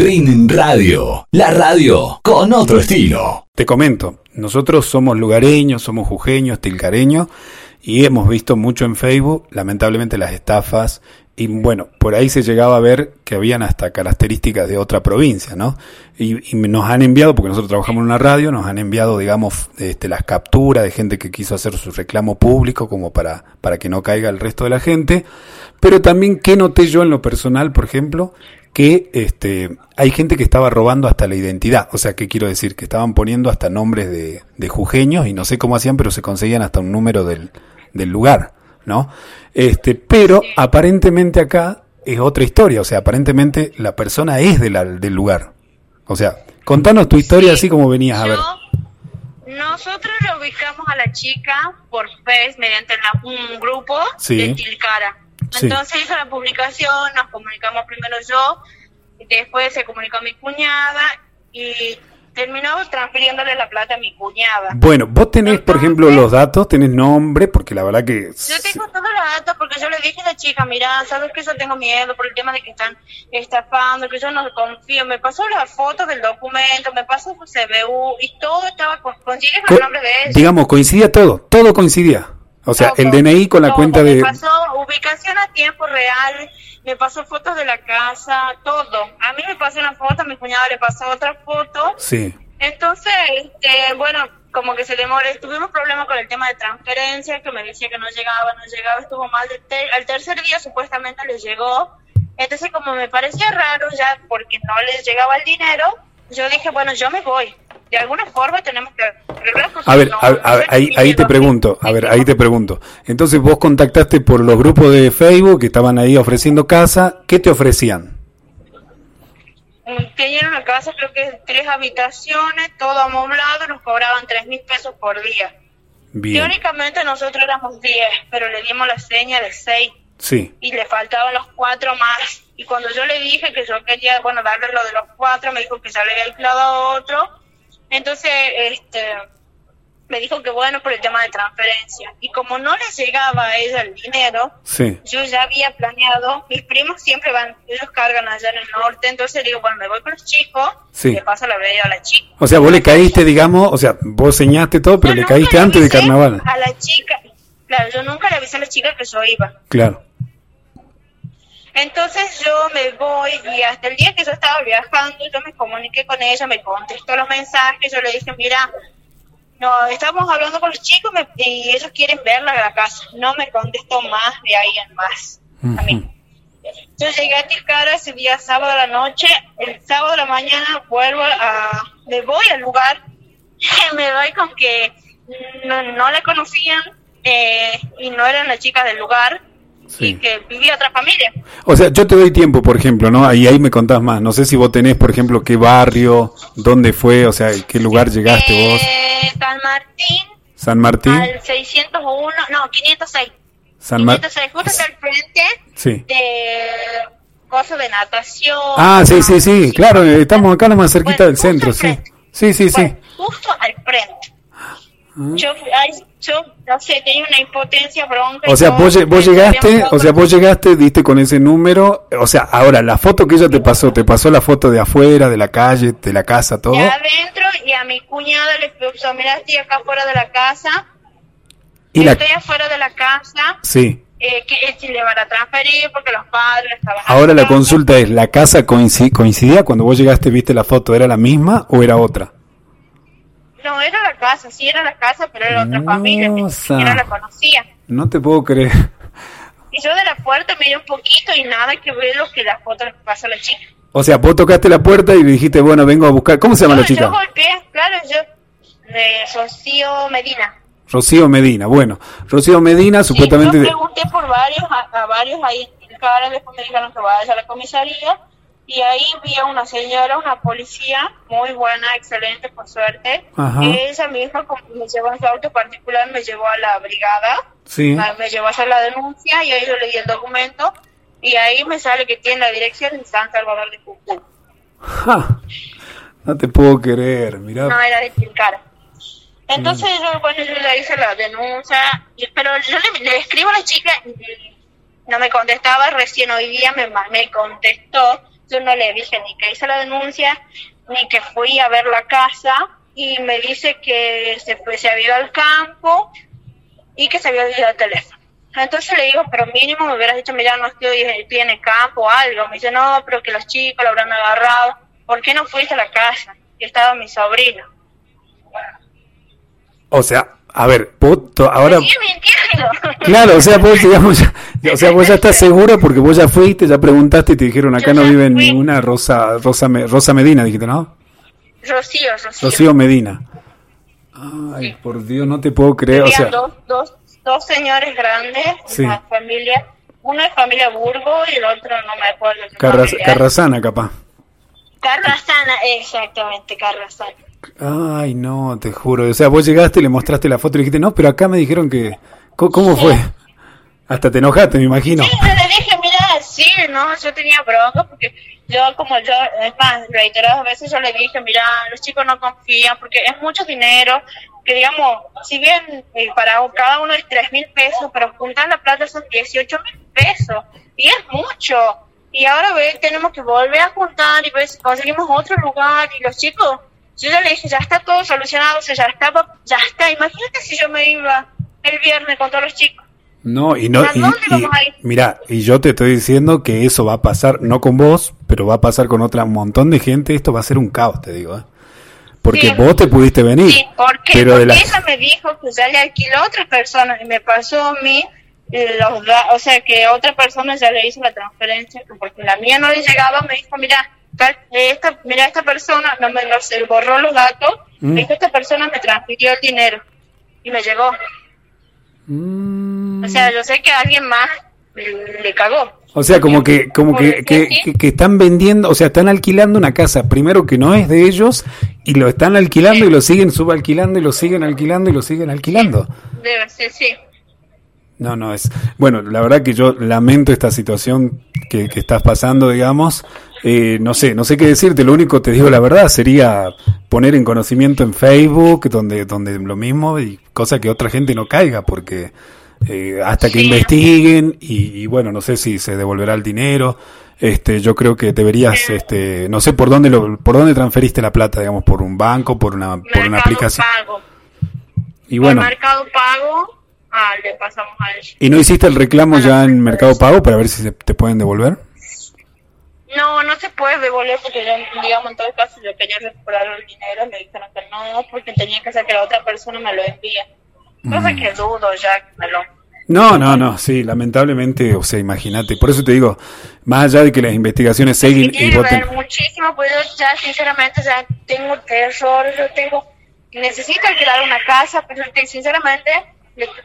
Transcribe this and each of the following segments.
Trin Radio, la radio con otro estilo. Te comento, nosotros somos lugareños, somos jujeños, tilcareños y hemos visto mucho en Facebook, lamentablemente, las estafas y bueno, por ahí se llegaba a ver que habían hasta características de otra provincia, ¿no? Y, nos han enviado, porque nosotros trabajamos en una radio, nos han enviado, digamos, este, las capturas de gente que quiso hacer su reclamo público como para, para que no caiga el resto de la gente. Pero también, ¿qué noté yo en lo personal, por ejemplo? Que este, hay gente que estaba robando hasta la identidad. O sea, ¿qué quiero decir? Que estaban poniendo hasta nombres de, de jujeños y no sé cómo hacían, pero se conseguían hasta un número del, del lugar, ¿no? Este, pero aparentemente acá es otra historia. O sea, aparentemente la persona es de la, del lugar. O sea, contanos tu historia así como venías a ver. Nosotros lo ubicamos a la chica por Facebook mediante un grupo de Tilcara entonces hizo la publicación, nos comunicamos primero yo, después se comunicó mi cuñada y terminó transfiriéndole la plata a mi cuñada. Bueno, vos tenés, por ejemplo, los datos, tenés nombre, porque la verdad que... Yo tengo todos los datos porque yo le dije a la chica, mira, sabes que yo tengo miedo por el tema de que están estafando, que yo no confío. Me pasó las fotos del documento, me pasó su CBU y todo estaba con, con el nombre de ella. Digamos, coincidía todo, todo coincidía. O sea, el DNI con la cuenta de... Me pasó ubicación a tiempo real, me pasó fotos de la casa, todo. A mí me pasó una foto, a mi cuñado le pasó otra foto. Sí. Entonces, este, bueno, como que se demoró, tuvimos problemas con el tema de transferencia, que me decía que no llegaba, no llegaba, estuvo mal. al tercer día supuestamente les llegó. Entonces, como me parecía raro ya porque no les llegaba el dinero, yo dije, bueno, yo me voy de alguna forma tenemos que a ver, ahí, ahí te pregunto, a ver, ahí te pregunto. Entonces vos contactaste por los grupos de Facebook que estaban ahí ofreciendo casa, ¿qué te ofrecían? Mm, tenían una casa, creo que tres habitaciones, todo amoblado, nos cobraban tres mil pesos por día. Teóricamente nosotros éramos diez, pero le dimos la seña de seis. Sí. Y le faltaban los cuatro más. Y cuando yo le dije que yo quería, bueno, darle lo de los cuatro, me dijo que ya le había alquilado a otro entonces, este, me dijo que bueno por el tema de transferencia. Y como no le llegaba a ella el dinero, yo ya había planeado, mis primos siempre van, ellos cargan allá en el norte, entonces digo, bueno, me voy con los chicos, y le paso la bebida a la chica. O sea, vos le caíste, digamos, o sea, vos señaste todo, pero le caíste antes de carnaval. A la chica, claro, yo nunca le avisé a la chica que yo iba. Claro. Entonces yo me voy y hasta el día que yo estaba viajando, yo me comuniqué con ella, me contestó los mensajes, yo le dije, mira, no, estamos hablando con los chicos y ellos quieren verla la casa. No me contestó más de ahí en más. A mí. Yo llegué a Tilcara ese día sábado a la noche, el sábado de la mañana vuelvo a, me voy al lugar, me doy con que no, no la conocían eh, y no eran las chicas del lugar y que vivía otra familia. O sea, yo te doy tiempo, por ejemplo, ¿no? Y ahí me contás más. No sé si vos tenés, por ejemplo, qué barrio, dónde fue, o sea, qué lugar llegaste vos. Eh, San Martín. San Martín. Al 601, no, 506. San Martín. 506, justo al frente sí. de cosas de natación. Ah, sí, sí, sí, claro, estamos acá más cerquita del centro, sí. Sí, sí, sí. Justo al frente. Ah. Yo, yo, no sé, tenía una impotencia bronca. O sea, vos, llegaste, o sea, vos llegaste, diste con ese número, o sea, ahora, la foto que ella te pasó, ¿te pasó la foto de afuera, de la calle, de la casa, todo? De adentro, y a mi cuñada le puso, mira, estoy acá afuera de la casa, y estoy afuera de la casa. Sí. Eh, que si le van a transferir porque los padres estaban... Ahora la consulta es, ¿la casa coincidía cuando vos llegaste, viste la foto, era la misma o era otra? No, era la casa, sí era la casa, pero era otra familia, ni siquiera la conocía. No te puedo creer. Y yo de la puerta me un poquito y nada que ver lo que la foto le pasa a la chica. O sea, vos tocaste la puerta y le dijiste, bueno, vengo a buscar. ¿Cómo se llama la chica? Yo golpeé, claro, yo. De Rocío Medina. Rocío Medina, bueno. Rocío Medina, supuestamente. Yo pregunté por varios, a, varios ahí en cara, después me dijeron que vaya a la comisaría y ahí vi a una señora, una policía, muy buena, excelente, por suerte. Ella misma, como me llevó en su auto particular, me llevó a la brigada, sí. me llevó a hacer la denuncia y ahí yo le di el documento y ahí me sale que tiene la dirección en San Salvador de Jujuy. No te puedo creer, mira. No, era de Tilcara. Entonces yo, bueno, yo le hice la denuncia, pero yo le, escribo a la chica y no me contestaba, recién hoy día me, me contestó yo no le dije ni que hice la denuncia, ni que fui a ver la casa, y me dice que se, fue, se había ido al campo y que se había olvidado el teléfono. Entonces le digo, pero mínimo me hubieras dicho, mira, no estoy, estoy en el campo o algo. Me dice, no, pero que los chicos lo habrán agarrado. ¿Por qué no fuiste a la casa? Y estaba mi sobrino. O sea, a ver, vos ahora... Claro, o sea, vos, digamos, ya, o sea, vos ya estás segura porque vos ya fuiste, ya preguntaste y te dijeron acá no vive ninguna Rosa, Rosa, Rosa Medina, dijiste, ¿no? Rocío, Rocío. Rocío Medina. Ay, por Dios, no te puedo creer, o sea, dos, dos, dos señores grandes, Sí. una familia, uno es familia Burgo y el otro no me acuerdo. Carras-. Carrasana capaz. Carrasana, exactamente, Carrasana. Ay, no, te juro. O sea, vos llegaste y le mostraste la foto y le dijiste, no, pero acá me dijeron que... ¿Cómo, cómo fue? Hasta te enojaste, me imagino. Sí, yo le dije, mira, sí, no, yo tenía bronca porque yo, como yo, es más, reiteradas veces yo le dije, mira, los chicos no confían porque es mucho dinero, que digamos, si bien eh, para cada uno es tres mil pesos, pero juntar la plata son 18 mil pesos y es mucho. Y ahora ve, tenemos que volver a juntar y ver si conseguimos otro lugar y los chicos, yo ya le dije, ya está todo solucionado, o sea, ya está, ya está. Imagínate si yo me iba el viernes con todos los chicos. No, y no, ¿A y, y- mira, y yo te estoy diciendo que eso va a pasar, no con vos, pero va a pasar con otra montón de gente, esto va a ser un caos, te digo, ¿eh? Porque Sí. vos te pudiste venir, Sí, porque, pero de porque la... ella me dijo que ya le alquiló a otra persona y me pasó a mí eh, los o sea que otra persona ya le hizo la transferencia porque la mía no le llegaba me dijo mira esta mira esta persona no me los borró los datos Mm. me dijo esta persona me transfirió el dinero y me llegó Mm. o sea yo sé que alguien más le, le cagó O sea, como que, como que, que, que- que están vendiendo, o sea, están alquilando una casa, primero que no es de ellos, y lo están alquilando y lo siguen subalquilando y lo siguen alquilando y lo siguen alquilando. debe ser sí No, no es. Bueno, la verdad que yo lamento esta situación que, que estás pasando, digamos. Eh, no sé, no sé qué decirte. Lo único, te digo la verdad, sería poner en conocimiento en Facebook, donde, donde lo mismo y cosa que otra gente no caiga, porque eh, hasta que Sí. investiguen y, y bueno, no sé si se devolverá el dinero. Este, yo creo que deberías, este, no sé por dónde lo, por dónde transferiste la plata, digamos, por un banco, por una, por una aplicación. Pago. Y bueno, Por Mercado Pago ah, le pasamos a ella ¿y no hiciste el reclamo ya en Mercado Pago para ver si se te pueden devolver? No, no se puede devolver porque yo, digamos, en todo caso yo quería recuperar el dinero, me dijeron que no, porque tenía que hacer que la otra persona me lo envíe. Cosa que dudo ya que me lo... No, no, no, sí, lamentablemente, o sea, imagínate, por eso te digo, más allá de que las investigaciones Y siguen y voten, muchísimo, pues yo ya sinceramente ya tengo terror, yo tengo... Necesito alquilar una casa, pero te- sinceramente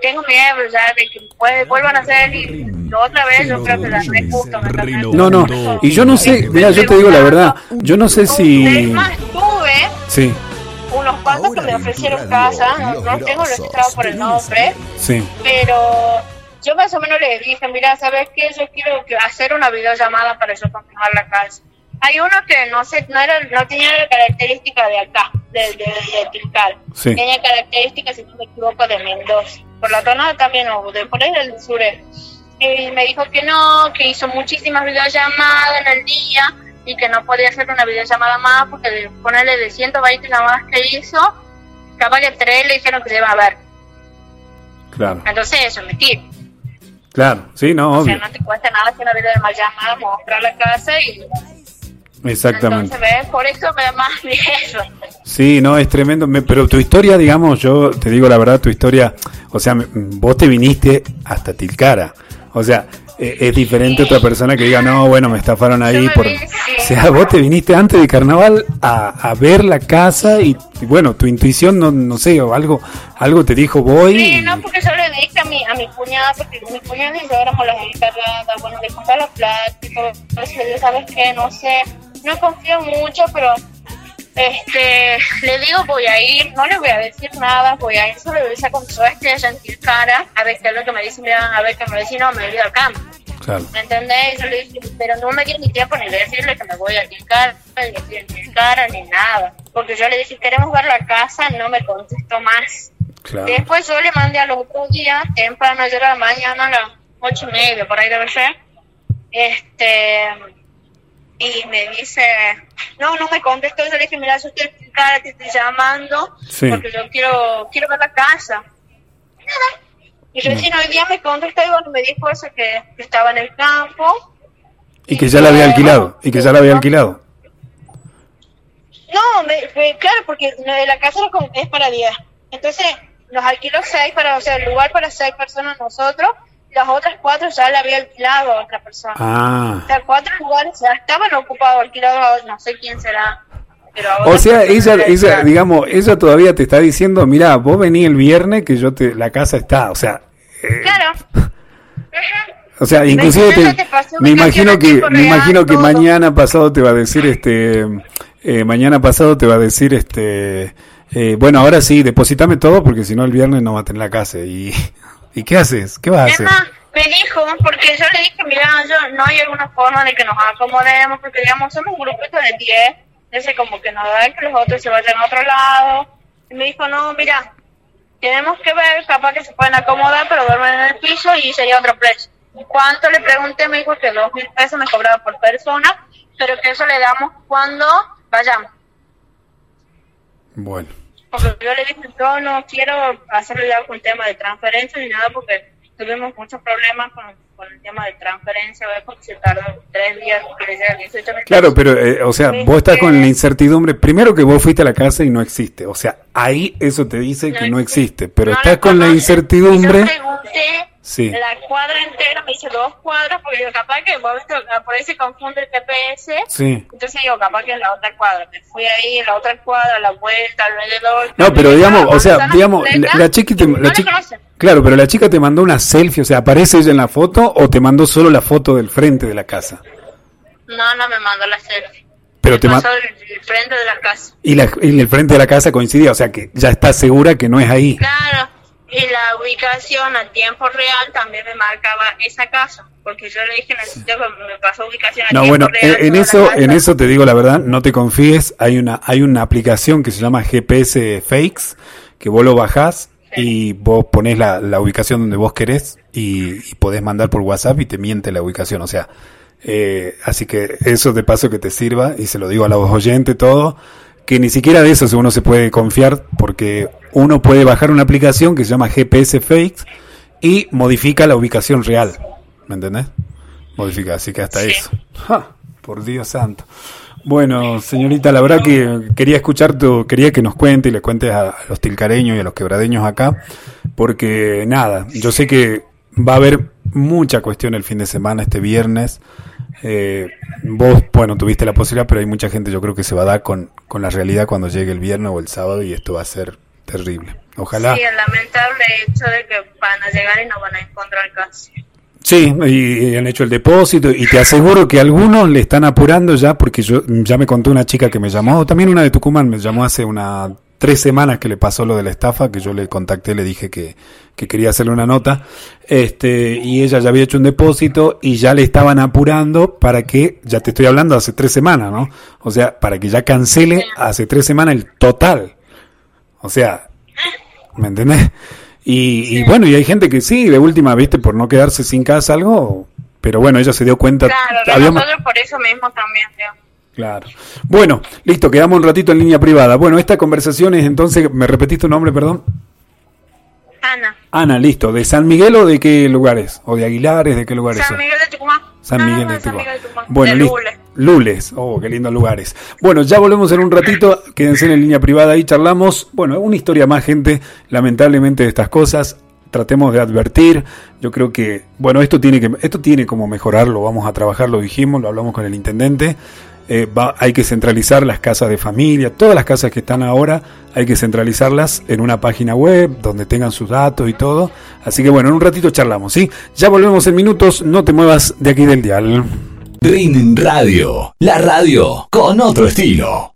tengo miedo ya de que puede, vuelvan a hacer y otra vez yo creo que la no, no, y yo no sé, mira, yo te digo la verdad, yo no sé si, más, tuve sí, unos cuantos que me ofrecieron casa, no, no tengo registrado por el nombre, sí, pero yo más o menos le dije, mira, ¿sabes qué? Yo quiero que- hacer una videollamada para yo confirmar la casa. Hay uno que no sé, no era, no tenía la característica de acá, de, de, de Tilcal. Sí. Tenía características, si no me equivoco, de Mendoza. Por la zona también, o de por ahí del sur. Y me dijo que no, que hizo muchísimas videollamadas en el día y que no podía hacer una videollamada más porque de ponerle de 120 llamadas que hizo, capaz que tres le dijeron que se iba a ver. claro, Entonces eso es mentira. claro, sí, no, O sea, obvio, no te cuesta nada hacer una videollamada, mostrar la casa y exactamente. entonces por eso me da más miedo. Sí, no, es tremendo. Me- pero tu historia, digamos, yo te digo la verdad, tu historia, o sea, vos te viniste hasta Tilcara. O sea, eh, es diferente otra persona que diga, no, bueno, me estafaron ahí. me por... vine, sí. O sea, vos te viniste antes de carnaval a, a ver la casa y, y bueno, tu intuición, no, no sé, o algo algo te dijo voy. Sí, y- no, porque yo le dije a mi, a mi cuñada, porque mi cuñada y yo éramos las encargadas, bueno, de contar la plata y todo dije, ¿sabes qué? No sé, no confío mucho, pero este, le digo voy a ir, no le voy a decir nada, voy a ir solo le voy a con su este sentir cara, a ver qué es lo que me dice, mira, a ver qué me dice, no, me voy al campo. Claro. ¿Me entendés? Yo le dije, pero no me dio ni tiempo ni de decirle que me voy a cara, ni cara, ni nada. Porque yo le dije, queremos ver la casa, no me contestó más. Claro. Después yo le mandé al otro día, temprano, ayer a la mañana, a las ocho y media, por ahí debe ser, este, y me dice, no, no me contestó, yo le dije, mira, yo estoy cara, te estoy llamando, Sí. porque yo quiero, quiero ver la casa. Nada. Y recién hoy día me contestó y bueno, me dijo eso, que, estaba en el campo. Y que ya la había alquilado. Y que ya la había alquilado. No, me, claro, porque la casa es para 10. Entonces, nos alquiló 6 para, o sea, el lugar para 6 personas nosotros, las otras 4 ya la había alquilado a otra persona. Ah. O sea, 4 lugares ya estaban ocupados, alquilados, no sé quién será. Pero O sea, ella, la ella, digamos, ella todavía te está diciendo, mira, vos vení el viernes que yo te, la casa está, o sea, eh, Claro. O sea, inclusive te- te me imagino que, me imagino que todo. mañana pasado te va a decir, este, eh, mañana pasado te va a decir, este, eh, bueno, ahora sí, depositame todo porque si no el viernes no va a tener la casa y, y qué haces, qué vas a hacer. más, me dijo, porque yo le dije, mira, yo, no hay alguna forma de que nos acomodemos, porque digamos, somos un grupito de 10, ese como que nos da que los otros se vayan a otro lado. Y me dijo, no, mira, tenemos que ver, capaz que se pueden acomodar, pero duermen en el piso y sería otro precio. ¿Cuánto le pregunté? Me dijo que dos mil pesos me cobraba por persona, pero que eso le damos cuando vayamos. Bueno, Porque yo le dije, yo no quiero hacerlo ya con tema de transferencia ni nada, porque tuvimos muchos problemas con, con el tema de transferencia, ¿ves? porque se tardó tres días que le llega el 18 mil claro, pero, eh, o sea, vos estás con la incertidumbre, primero que vos fuiste a la casa y no existe, o sea, ahí eso te dice que no existe, pero No estás con la incertidumbre. Yo pregunté Sí. la cuadra entera, me dice dos cuadras, porque yo capaz que ah, por ahí se confunde el GPS. Sí. Entonces digo, capaz que es la otra cuadra. Me fui ahí, la otra cuadra, la vuelta, alrededor. No, pero digamos, o sea, digamos, la, la chica te, la chica- claro, pero la chica te mandó una selfie, o sea, ¿aparece ella en la foto o te mandó solo la foto del frente de la casa? No, no me mandó la selfie. Pero Me te ma- pasó el, el frente de la casa. y, la, y el frente de la casa coincidía, o sea, que ya está segura que no es ahí. Claro, y la ubicación a tiempo real también me marcaba esa casa, porque yo le dije necesito que me pasó ubicación a No, tiempo bueno, real. en, en eso, en eso te digo la verdad, no te confíes, hay una, hay una aplicación que se llama GPS Fakes, que vos lo bajás y vos ponés la, la ubicación donde vos querés y, y podés mandar por WhatsApp y te miente la ubicación, o sea, eh, así que eso de paso que te sirva y se lo digo a los oyentes todo, que ni siquiera de eso uno se puede confiar porque uno puede bajar una aplicación que se llama GPS Fakes y modifica la ubicación real, ¿me entendés? Modifica, así que hasta Sí. eso. Ja, por Dios santo. Bueno, señorita, la verdad que quería escuchar tu, quería que nos cuente y le cuentes a, a los tilcareños y a los quebradeños acá, porque nada, yo sé que va a haber mucha cuestión el fin de semana, este viernes. Eh, vos, bueno, tuviste la posibilidad, pero hay mucha gente, yo creo que se va a dar con, con la realidad cuando llegue el viernes o el sábado y esto va a ser terrible. Ojalá. Sí, el lamentable hecho de que van a llegar y no van a encontrar casa. Sí, y, y han hecho el depósito y te aseguro que algunos le están apurando ya porque yo ya me contó una chica que me llamó, también una de Tucumán me llamó hace una tres semanas que le pasó lo de la estafa, que yo le contacté, le dije que, que quería hacerle una nota, este, y ella ya había hecho un depósito y ya le estaban apurando para que, ya te estoy hablando hace tres semanas, ¿no? O sea, para que ya cancele hace tres semanas el total. O sea, ¿me entendés? Y, y bueno, y hay gente que sí, de última, viste, por no quedarse sin casa algo, pero bueno, ella se dio cuenta. Claro, que habíamos- nosotros por eso mismo también. Claro. Bueno, listo, quedamos un ratito en línea privada. Bueno, esta conversación es entonces, ¿me repetís tu nombre, perdón? Ana, Ana, listo. ¿De San Miguel o de qué lugares? ¿O de Aguilares? ¿De qué lugares? San? Miguel de Tucumán. San no, Miguel no, de San Tucumán. Miguel de Tucumán. Bueno, De listo. Lules. Oh, qué lindos lugares. Bueno, ya volvemos en un ratito. Quédense en línea privada y charlamos. Bueno, una historia más, gente. Lamentablemente de estas cosas. Tratemos de advertir. Yo creo que, bueno, esto tiene que, esto tiene como mejorarlo. Vamos a trabajar, lo dijimos, lo hablamos con el intendente. Eh, va- hay que centralizar las casas de familia, todas las casas que están ahora, hay que centralizarlas en una página web donde tengan sus datos y todo. Así que bueno, en un ratito charlamos, ¿sí? Ya volvemos en minutos, no te muevas de aquí del dial. Green Radio, la radio con otro estilo.